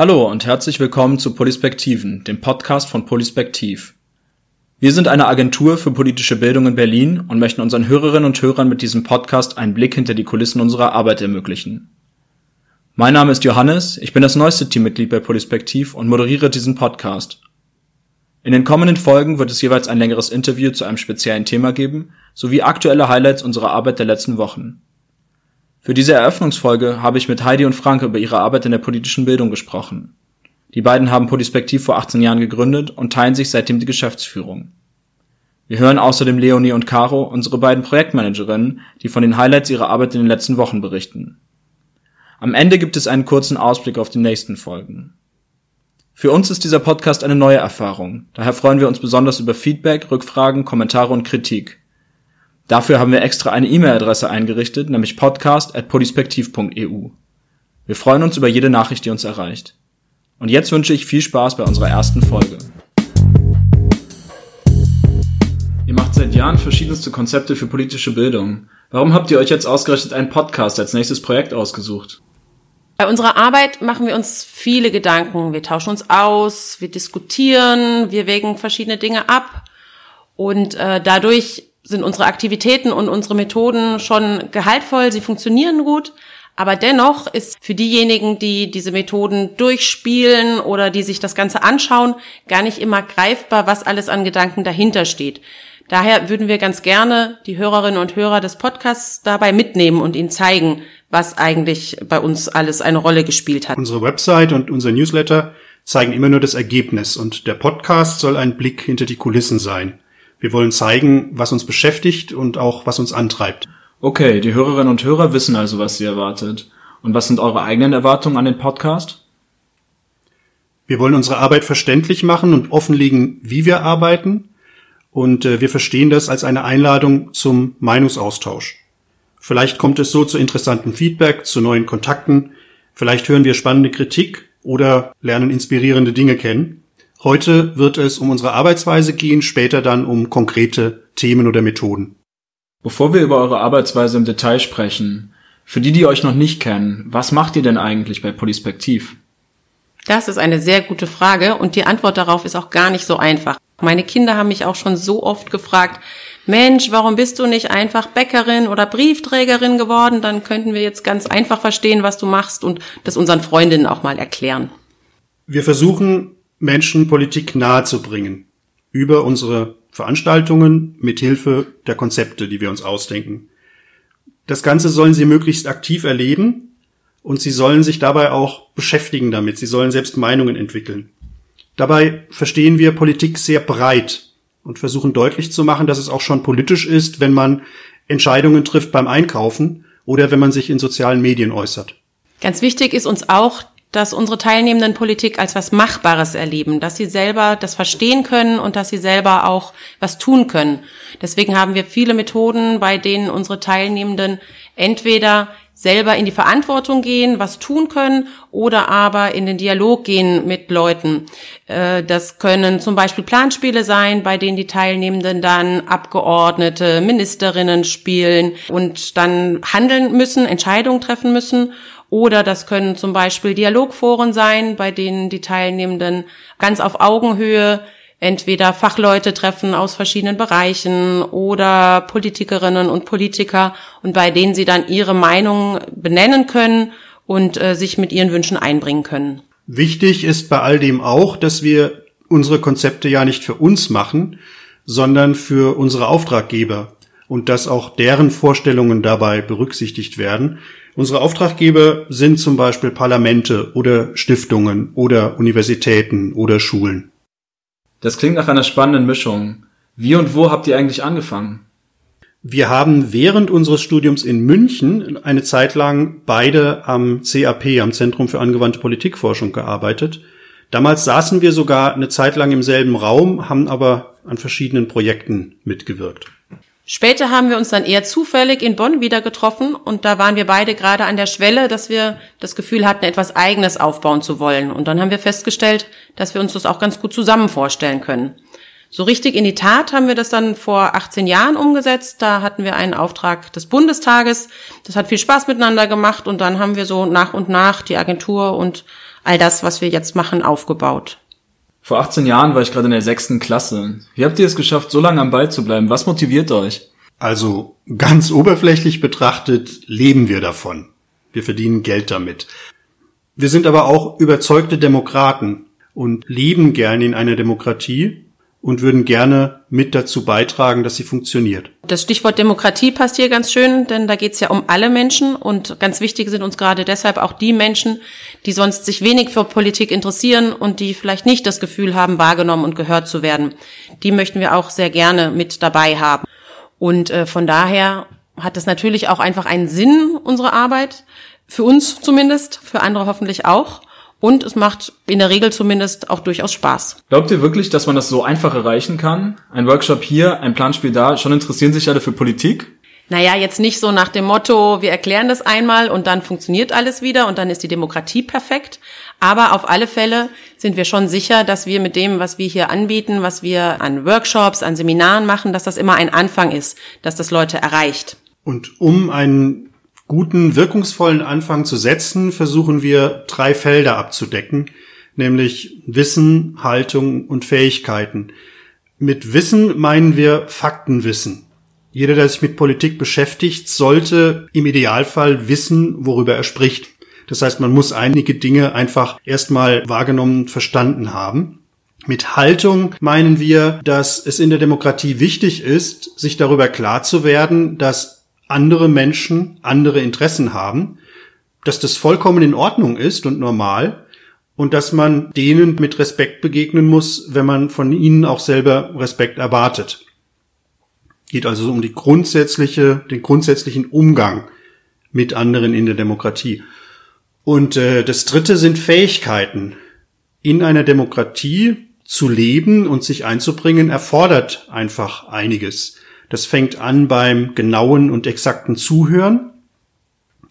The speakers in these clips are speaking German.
Hallo und herzlich willkommen zu Polispektiven, dem Podcast von Polispektiv. Wir sind eine Agentur für politische Bildung in Berlin und möchten unseren Hörerinnen und Hörern mit diesem Podcast einen Blick hinter die Kulissen unserer Arbeit ermöglichen. Mein Name ist Johannes, ich bin das neueste Teammitglied bei Polispektiv und moderiere diesen Podcast. In den kommenden Folgen wird es jeweils ein längeres Interview zu einem speziellen Thema geben, sowie aktuelle Highlights unserer Arbeit der letzten Wochen. Für diese Eröffnungsfolge habe ich mit Heidi und Franke über ihre Arbeit in der politischen Bildung gesprochen. Die beiden haben Polispektiv vor 18 Jahren gegründet und teilen sich seitdem die Geschäftsführung. Wir hören außerdem Leonie und Caro, unsere beiden Projektmanagerinnen, die von den Highlights ihrer Arbeit in den letzten Wochen berichten. Am Ende gibt es einen kurzen Ausblick auf die nächsten Folgen. Für uns ist dieser Podcast eine neue Erfahrung, daher freuen wir uns besonders über Feedback, Rückfragen, Kommentare und Kritik. Dafür haben wir extra eine E-Mail-Adresse eingerichtet, nämlich podcast.polispektiv.eu. Wir freuen uns über jede Nachricht, die uns erreicht. Und jetzt wünsche ich viel Spaß bei unserer ersten Folge. Ihr macht seit Jahren verschiedenste Konzepte für politische Bildung. Warum habt ihr euch jetzt ausgerechnet einen Podcast als nächstes Projekt ausgesucht? Bei unserer Arbeit machen wir uns viele Gedanken. Wir tauschen uns aus, wir diskutieren, wir wägen verschiedene Dinge ab. Und äh, dadurch sind unsere Aktivitäten und unsere Methoden schon gehaltvoll, sie funktionieren gut. Aber dennoch ist für diejenigen, die diese Methoden durchspielen oder die sich das Ganze anschauen, gar nicht immer greifbar, was alles an Gedanken dahinter steht. Daher würden wir ganz gerne die Hörerinnen und Hörer des Podcasts dabei mitnehmen und ihnen zeigen, was eigentlich bei uns alles eine Rolle gespielt hat. Unsere Website und unser Newsletter zeigen immer nur das Ergebnis und der Podcast soll ein Blick hinter die Kulissen sein. Wir wollen zeigen, was uns beschäftigt und auch was uns antreibt. Okay, die Hörerinnen und Hörer wissen also, was sie erwartet. Und was sind eure eigenen Erwartungen an den Podcast? Wir wollen unsere Arbeit verständlich machen und offenlegen, wie wir arbeiten. Und äh, wir verstehen das als eine Einladung zum Meinungsaustausch. Vielleicht kommt es so zu interessanten Feedback, zu neuen Kontakten. Vielleicht hören wir spannende Kritik oder lernen inspirierende Dinge kennen. Heute wird es um unsere Arbeitsweise gehen, später dann um konkrete Themen oder Methoden. Bevor wir über eure Arbeitsweise im Detail sprechen, für die, die euch noch nicht kennen, was macht ihr denn eigentlich bei Polispektiv? Das ist eine sehr gute Frage und die Antwort darauf ist auch gar nicht so einfach. Meine Kinder haben mich auch schon so oft gefragt, Mensch, warum bist du nicht einfach Bäckerin oder Briefträgerin geworden? Dann könnten wir jetzt ganz einfach verstehen, was du machst und das unseren Freundinnen auch mal erklären. Wir versuchen Menschen Politik nahezubringen über unsere Veranstaltungen mit Hilfe der Konzepte, die wir uns ausdenken. Das Ganze sollen sie möglichst aktiv erleben und sie sollen sich dabei auch beschäftigen damit. Sie sollen selbst Meinungen entwickeln. Dabei verstehen wir Politik sehr breit und versuchen deutlich zu machen, dass es auch schon politisch ist, wenn man Entscheidungen trifft beim Einkaufen oder wenn man sich in sozialen Medien äußert. Ganz wichtig ist uns auch, dass unsere Teilnehmenden Politik als was Machbares erleben, dass sie selber das verstehen können und dass sie selber auch was tun können. Deswegen haben wir viele Methoden, bei denen unsere Teilnehmenden entweder selber in die Verantwortung gehen, was tun können, oder aber in den Dialog gehen mit Leuten. Äh, das können zum Beispiel Planspiele sein, bei denen die Teilnehmenden dann Abgeordnete, Ministerinnen spielen und dann handeln müssen, Entscheidungen treffen müssen. Oder das können zum Beispiel Dialogforen sein, bei denen die Teilnehmenden ganz auf Augenhöhe entweder Fachleute treffen aus verschiedenen Bereichen oder Politikerinnen und Politiker und bei denen sie dann ihre Meinung benennen können und äh, sich mit ihren Wünschen einbringen können. Wichtig ist bei all dem auch, dass wir unsere Konzepte ja nicht für uns machen, sondern für unsere Auftraggeber und dass auch deren Vorstellungen dabei berücksichtigt werden. Unsere Auftraggeber sind zum Beispiel Parlamente oder Stiftungen oder Universitäten oder Schulen. Das klingt nach einer spannenden Mischung. Wie und wo habt ihr eigentlich angefangen? Wir haben während unseres Studiums in München eine Zeit lang beide am CAP, am Zentrum für angewandte Politikforschung, gearbeitet. Damals saßen wir sogar eine Zeit lang im selben Raum, haben aber an verschiedenen Projekten mitgewirkt. Später haben wir uns dann eher zufällig in Bonn wieder getroffen und da waren wir beide gerade an der Schwelle, dass wir das Gefühl hatten, etwas Eigenes aufbauen zu wollen. Und dann haben wir festgestellt, dass wir uns das auch ganz gut zusammen vorstellen können. So richtig in die Tat haben wir das dann vor 18 Jahren umgesetzt. Da hatten wir einen Auftrag des Bundestages. Das hat viel Spaß miteinander gemacht und dann haben wir so nach und nach die Agentur und all das, was wir jetzt machen, aufgebaut. Vor 18 Jahren war ich gerade in der sechsten Klasse. Wie habt ihr es geschafft, so lange am Ball zu bleiben? Was motiviert euch? Also ganz oberflächlich betrachtet leben wir davon. Wir verdienen Geld damit. Wir sind aber auch überzeugte Demokraten und leben gerne in einer Demokratie und würden gerne mit dazu beitragen, dass sie funktioniert. Das Stichwort Demokratie passt hier ganz schön, denn da geht es ja um alle Menschen und ganz wichtig sind uns gerade deshalb auch die Menschen, die sonst sich wenig für Politik interessieren und die vielleicht nicht das Gefühl haben, wahrgenommen und gehört zu werden. Die möchten wir auch sehr gerne mit dabei haben. Und äh, von daher hat es natürlich auch einfach einen Sinn, unsere Arbeit, für uns zumindest, für andere hoffentlich auch. Und es macht in der Regel zumindest auch durchaus Spaß. Glaubt ihr wirklich, dass man das so einfach erreichen kann? Ein Workshop hier, ein Planspiel da, schon interessieren sich alle für Politik? Naja, jetzt nicht so nach dem Motto, wir erklären das einmal und dann funktioniert alles wieder und dann ist die Demokratie perfekt. Aber auf alle Fälle sind wir schon sicher, dass wir mit dem, was wir hier anbieten, was wir an Workshops, an Seminaren machen, dass das immer ein Anfang ist, dass das Leute erreicht. Und um einen guten, wirkungsvollen Anfang zu setzen, versuchen wir drei Felder abzudecken, nämlich Wissen, Haltung und Fähigkeiten. Mit Wissen meinen wir Faktenwissen. Jeder, der sich mit Politik beschäftigt, sollte im Idealfall wissen, worüber er spricht. Das heißt, man muss einige Dinge einfach erstmal wahrgenommen, verstanden haben. Mit Haltung meinen wir, dass es in der Demokratie wichtig ist, sich darüber klar zu werden, dass andere Menschen andere Interessen haben, dass das vollkommen in Ordnung ist und normal und dass man denen mit Respekt begegnen muss, wenn man von ihnen auch selber Respekt erwartet. Geht also um die grundsätzliche, den grundsätzlichen Umgang mit anderen in der Demokratie. Und äh, das Dritte sind Fähigkeiten. In einer Demokratie zu leben und sich einzubringen erfordert einfach einiges. Das fängt an beim genauen und exakten Zuhören.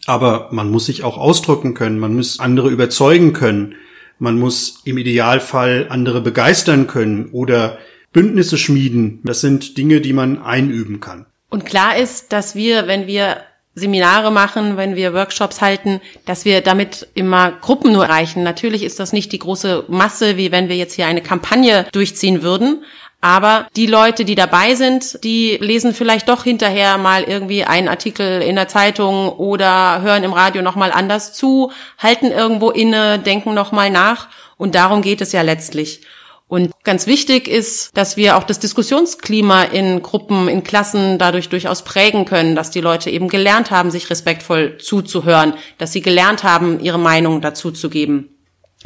Aber man muss sich auch ausdrücken können, man muss andere überzeugen können, man muss im Idealfall andere begeistern können oder Bündnisse schmieden. Das sind Dinge, die man einüben kann. Und klar ist, dass wir, wenn wir Seminare machen, wenn wir Workshops halten, dass wir damit immer Gruppen nur erreichen. Natürlich ist das nicht die große Masse, wie wenn wir jetzt hier eine Kampagne durchziehen würden. Aber die Leute, die dabei sind, die lesen vielleicht doch hinterher mal irgendwie einen Artikel in der Zeitung oder hören im Radio nochmal anders zu, halten irgendwo inne, denken nochmal nach. Und darum geht es ja letztlich. Und ganz wichtig ist, dass wir auch das Diskussionsklima in Gruppen, in Klassen dadurch durchaus prägen können, dass die Leute eben gelernt haben, sich respektvoll zuzuhören, dass sie gelernt haben, ihre Meinung dazu zu geben.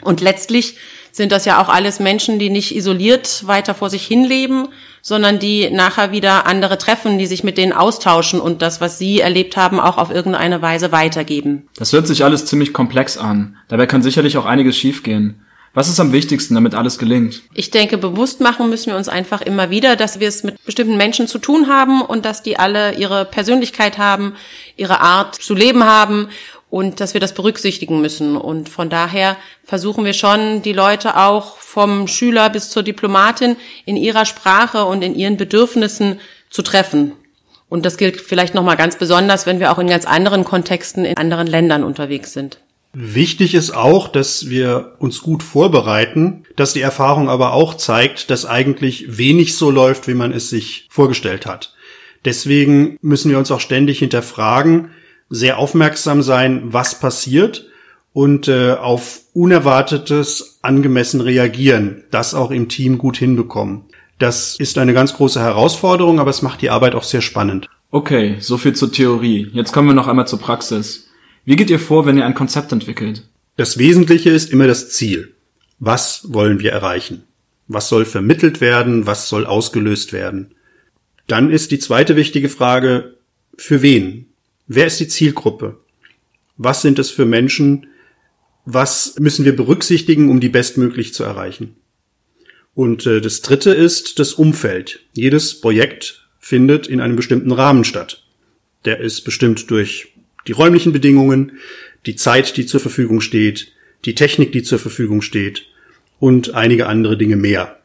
Und letztlich sind das ja auch alles Menschen, die nicht isoliert weiter vor sich hinleben, sondern die nachher wieder andere treffen, die sich mit denen austauschen und das, was sie erlebt haben, auch auf irgendeine Weise weitergeben. Das hört sich alles ziemlich komplex an. Dabei kann sicherlich auch einiges schiefgehen. Was ist am wichtigsten, damit alles gelingt? Ich denke, bewusst machen müssen wir uns einfach immer wieder, dass wir es mit bestimmten Menschen zu tun haben und dass die alle ihre Persönlichkeit haben, ihre Art zu leben haben und dass wir das berücksichtigen müssen. Und von daher versuchen wir schon, die Leute auch vom Schüler bis zur Diplomatin in ihrer Sprache und in ihren Bedürfnissen zu treffen. Und das gilt vielleicht nochmal ganz besonders, wenn wir auch in ganz anderen Kontexten in anderen Ländern unterwegs sind. Wichtig ist auch, dass wir uns gut vorbereiten, dass die Erfahrung aber auch zeigt, dass eigentlich wenig so läuft, wie man es sich vorgestellt hat. Deswegen müssen wir uns auch ständig hinterfragen, sehr aufmerksam sein, was passiert und äh, auf Unerwartetes angemessen reagieren, das auch im Team gut hinbekommen. Das ist eine ganz große Herausforderung, aber es macht die Arbeit auch sehr spannend. Okay, so viel zur Theorie. Jetzt kommen wir noch einmal zur Praxis. Wie geht ihr vor, wenn ihr ein Konzept entwickelt? Das Wesentliche ist immer das Ziel. Was wollen wir erreichen? Was soll vermittelt werden? Was soll ausgelöst werden? Dann ist die zweite wichtige Frage, für wen? Wer ist die Zielgruppe? Was sind es für Menschen? Was müssen wir berücksichtigen, um die bestmöglich zu erreichen? Und äh, das dritte ist das Umfeld. Jedes Projekt findet in einem bestimmten Rahmen statt. Der ist bestimmt durch die räumlichen Bedingungen, die Zeit, die zur Verfügung steht, die Technik, die zur Verfügung steht und einige andere Dinge mehr.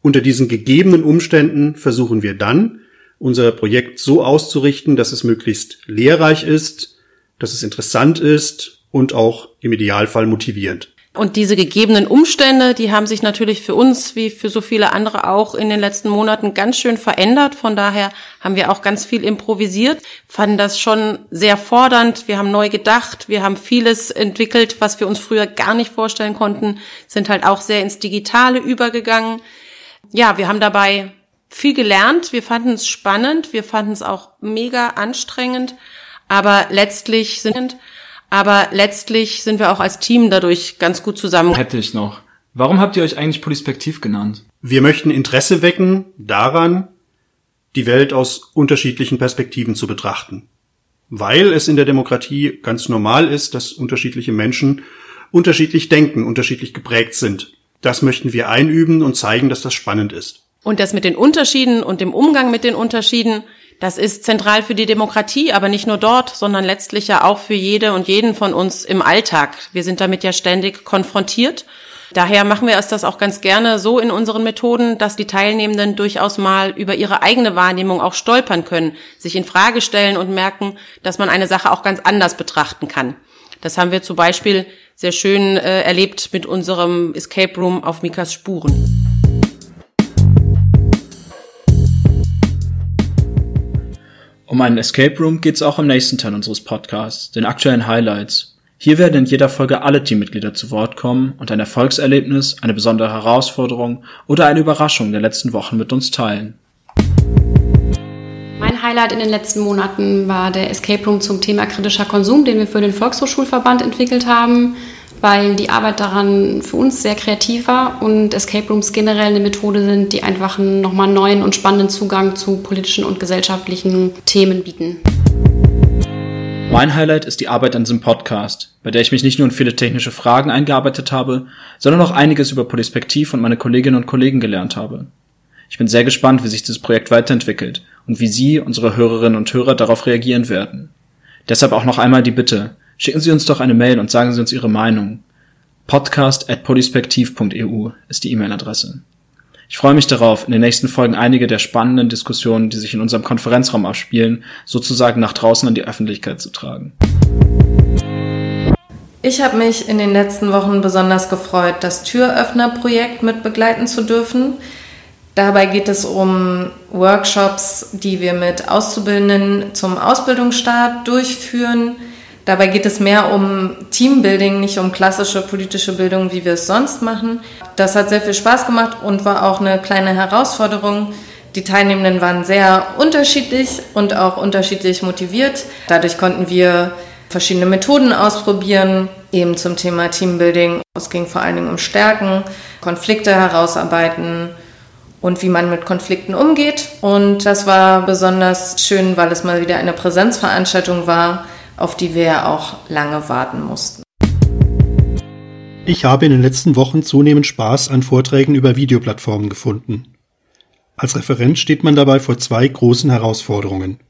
Unter diesen gegebenen Umständen versuchen wir dann, unser Projekt so auszurichten, dass es möglichst lehrreich ist, dass es interessant ist und auch im Idealfall motivierend. Und diese gegebenen Umstände, die haben sich natürlich für uns wie für so viele andere auch in den letzten Monaten ganz schön verändert. Von daher haben wir auch ganz viel improvisiert, fanden das schon sehr fordernd. Wir haben neu gedacht, wir haben vieles entwickelt, was wir uns früher gar nicht vorstellen konnten, sind halt auch sehr ins Digitale übergegangen. Ja, wir haben dabei viel gelernt. Wir fanden es spannend. Wir fanden es auch mega anstrengend. Aber letztlich sind aber letztlich sind wir auch als Team dadurch ganz gut zusammen. Hätte ich noch. Warum habt ihr euch eigentlich Polispektiv genannt? Wir möchten Interesse wecken daran, die Welt aus unterschiedlichen Perspektiven zu betrachten. Weil es in der Demokratie ganz normal ist, dass unterschiedliche Menschen unterschiedlich denken, unterschiedlich geprägt sind. Das möchten wir einüben und zeigen, dass das spannend ist. Und das mit den Unterschieden und dem Umgang mit den Unterschieden, das ist zentral für die Demokratie, aber nicht nur dort, sondern letztlich ja auch für jede und jeden von uns im Alltag. Wir sind damit ja ständig konfrontiert. Daher machen wir es das auch ganz gerne so in unseren Methoden, dass die Teilnehmenden durchaus mal über ihre eigene Wahrnehmung auch stolpern können, sich in Frage stellen und merken, dass man eine Sache auch ganz anders betrachten kann. Das haben wir zum Beispiel sehr schön äh, erlebt mit unserem Escape Room auf Mikas Spuren. Um einen Escape Room geht es auch im nächsten Teil unseres Podcasts, den aktuellen Highlights. Hier werden in jeder Folge alle Teammitglieder zu Wort kommen und ein Erfolgserlebnis, eine besondere Herausforderung oder eine Überraschung der letzten Wochen mit uns teilen. Mein Highlight in den letzten Monaten war der Escape Room zum Thema kritischer Konsum, den wir für den Volkshochschulverband entwickelt haben weil die Arbeit daran für uns sehr kreativ war und Escape Rooms generell eine Methode sind, die einfach einen nochmal neuen und spannenden Zugang zu politischen und gesellschaftlichen Themen bieten. Mein Highlight ist die Arbeit an diesem Podcast, bei der ich mich nicht nur in viele technische Fragen eingearbeitet habe, sondern auch einiges über Polispektiv und meine Kolleginnen und Kollegen gelernt habe. Ich bin sehr gespannt, wie sich dieses Projekt weiterentwickelt und wie Sie, unsere Hörerinnen und Hörer, darauf reagieren werden. Deshalb auch noch einmal die Bitte, Schicken Sie uns doch eine Mail und sagen Sie uns Ihre Meinung. podcast.polispektiv.eu ist die E-Mail-Adresse. Ich freue mich darauf, in den nächsten Folgen einige der spannenden Diskussionen, die sich in unserem Konferenzraum abspielen, sozusagen nach draußen an die Öffentlichkeit zu tragen. Ich habe mich in den letzten Wochen besonders gefreut, das Türöffner-Projekt mit begleiten zu dürfen. Dabei geht es um Workshops, die wir mit Auszubildenden zum Ausbildungsstart durchführen Dabei geht es mehr um Teambuilding, nicht um klassische politische Bildung, wie wir es sonst machen. Das hat sehr viel Spaß gemacht und war auch eine kleine Herausforderung. Die Teilnehmenden waren sehr unterschiedlich und auch unterschiedlich motiviert. Dadurch konnten wir verschiedene Methoden ausprobieren, eben zum Thema Teambuilding. Es ging vor allen Dingen um Stärken, Konflikte herausarbeiten und wie man mit Konflikten umgeht. Und das war besonders schön, weil es mal wieder eine Präsenzveranstaltung war auf die wir ja auch lange warten mussten. Ich habe in den letzten Wochen zunehmend Spaß an Vorträgen über Videoplattformen gefunden. Als Referent steht man dabei vor zwei großen Herausforderungen.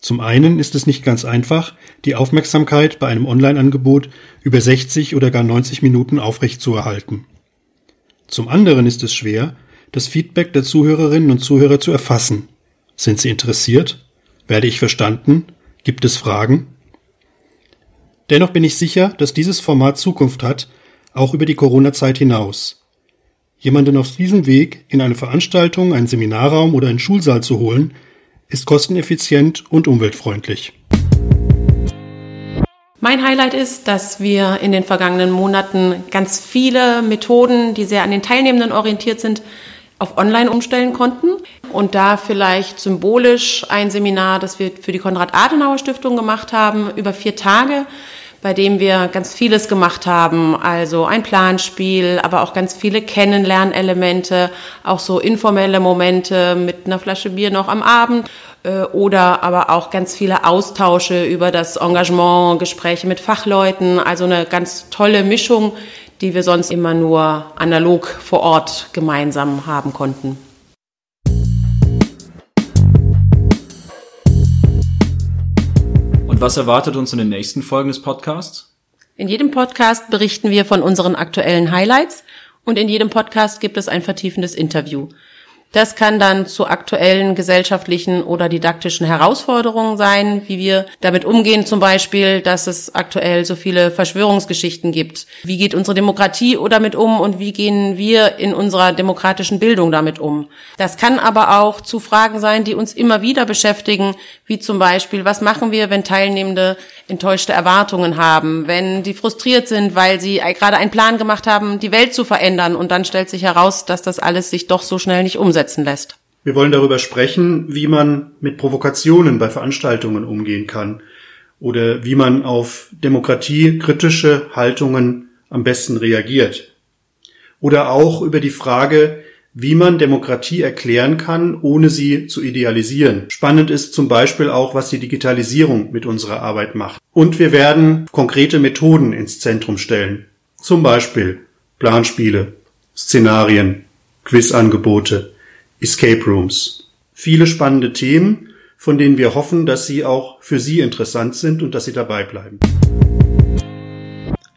Zum einen ist es nicht ganz einfach, die Aufmerksamkeit bei einem Online-Angebot über 60 oder gar 90 Minuten aufrechtzuerhalten. Zum anderen ist es schwer, das Feedback der Zuhörerinnen und Zuhörer zu erfassen. Sind sie interessiert? Werde ich verstanden? Gibt es Fragen? Dennoch bin ich sicher, dass dieses Format Zukunft hat, auch über die Corona-Zeit hinaus. Jemanden auf diesem Weg in eine Veranstaltung, einen Seminarraum oder einen Schulsaal zu holen, ist kosteneffizient und umweltfreundlich. Mein Highlight ist, dass wir in den vergangenen Monaten ganz viele Methoden, die sehr an den Teilnehmenden orientiert sind, auf Online umstellen konnten. Und da vielleicht symbolisch ein Seminar, das wir für die Konrad-Adenauer-Stiftung gemacht haben, über vier Tage, bei dem wir ganz vieles gemacht haben. Also ein Planspiel, aber auch ganz viele Kennenlernelemente, auch so informelle Momente mit einer Flasche Bier noch am Abend äh, oder aber auch ganz viele Austausche über das Engagement, Gespräche mit Fachleuten, also eine ganz tolle Mischung, die wir sonst immer nur analog vor Ort gemeinsam haben konnten. Und was erwartet uns in den nächsten Folgen des Podcasts? In jedem Podcast berichten wir von unseren aktuellen Highlights und in jedem Podcast gibt es ein vertiefendes Interview. Das kann dann zu aktuellen gesellschaftlichen oder didaktischen Herausforderungen sein, wie wir damit umgehen, zum Beispiel, dass es aktuell so viele Verschwörungsgeschichten gibt. Wie geht unsere Demokratie damit um und wie gehen wir in unserer demokratischen Bildung damit um? Das kann aber auch zu Fragen sein, die uns immer wieder beschäftigen, wie zum Beispiel, was machen wir, wenn Teilnehmende enttäuschte Erwartungen haben, wenn die frustriert sind, weil sie gerade einen Plan gemacht haben, die Welt zu verändern und dann stellt sich heraus, dass das alles sich doch so schnell nicht umsetzen lässt. Wir wollen darüber sprechen, wie man mit Provokationen bei Veranstaltungen umgehen kann oder wie man auf demokratiekritische Haltungen am besten reagiert. Oder auch über die Frage, wie man Demokratie erklären kann, ohne sie zu idealisieren. Spannend ist zum Beispiel auch, was die Digitalisierung mit unserer Arbeit macht. Und wir werden konkrete Methoden ins Zentrum stellen. Zum Beispiel Planspiele, Szenarien, Quizangebote, Escape Rooms. Viele spannende Themen, von denen wir hoffen, dass sie auch für Sie interessant sind und dass Sie dabei bleiben.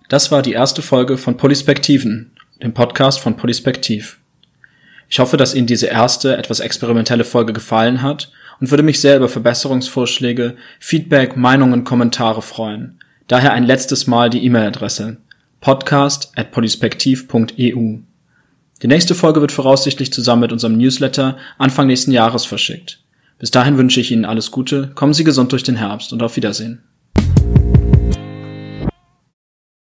Das war die erste Folge von Polispektiven, dem Podcast von Polispektiv. Ich hoffe, dass Ihnen diese erste, etwas experimentelle Folge gefallen hat und würde mich sehr über Verbesserungsvorschläge, Feedback, Meinungen, Kommentare freuen. Daher ein letztes Mal die E-Mail-Adresse podcast.polispektiv.eu. Die nächste Folge wird voraussichtlich zusammen mit unserem Newsletter Anfang nächsten Jahres verschickt. Bis dahin wünsche ich Ihnen alles Gute, kommen Sie gesund durch den Herbst und auf Wiedersehen.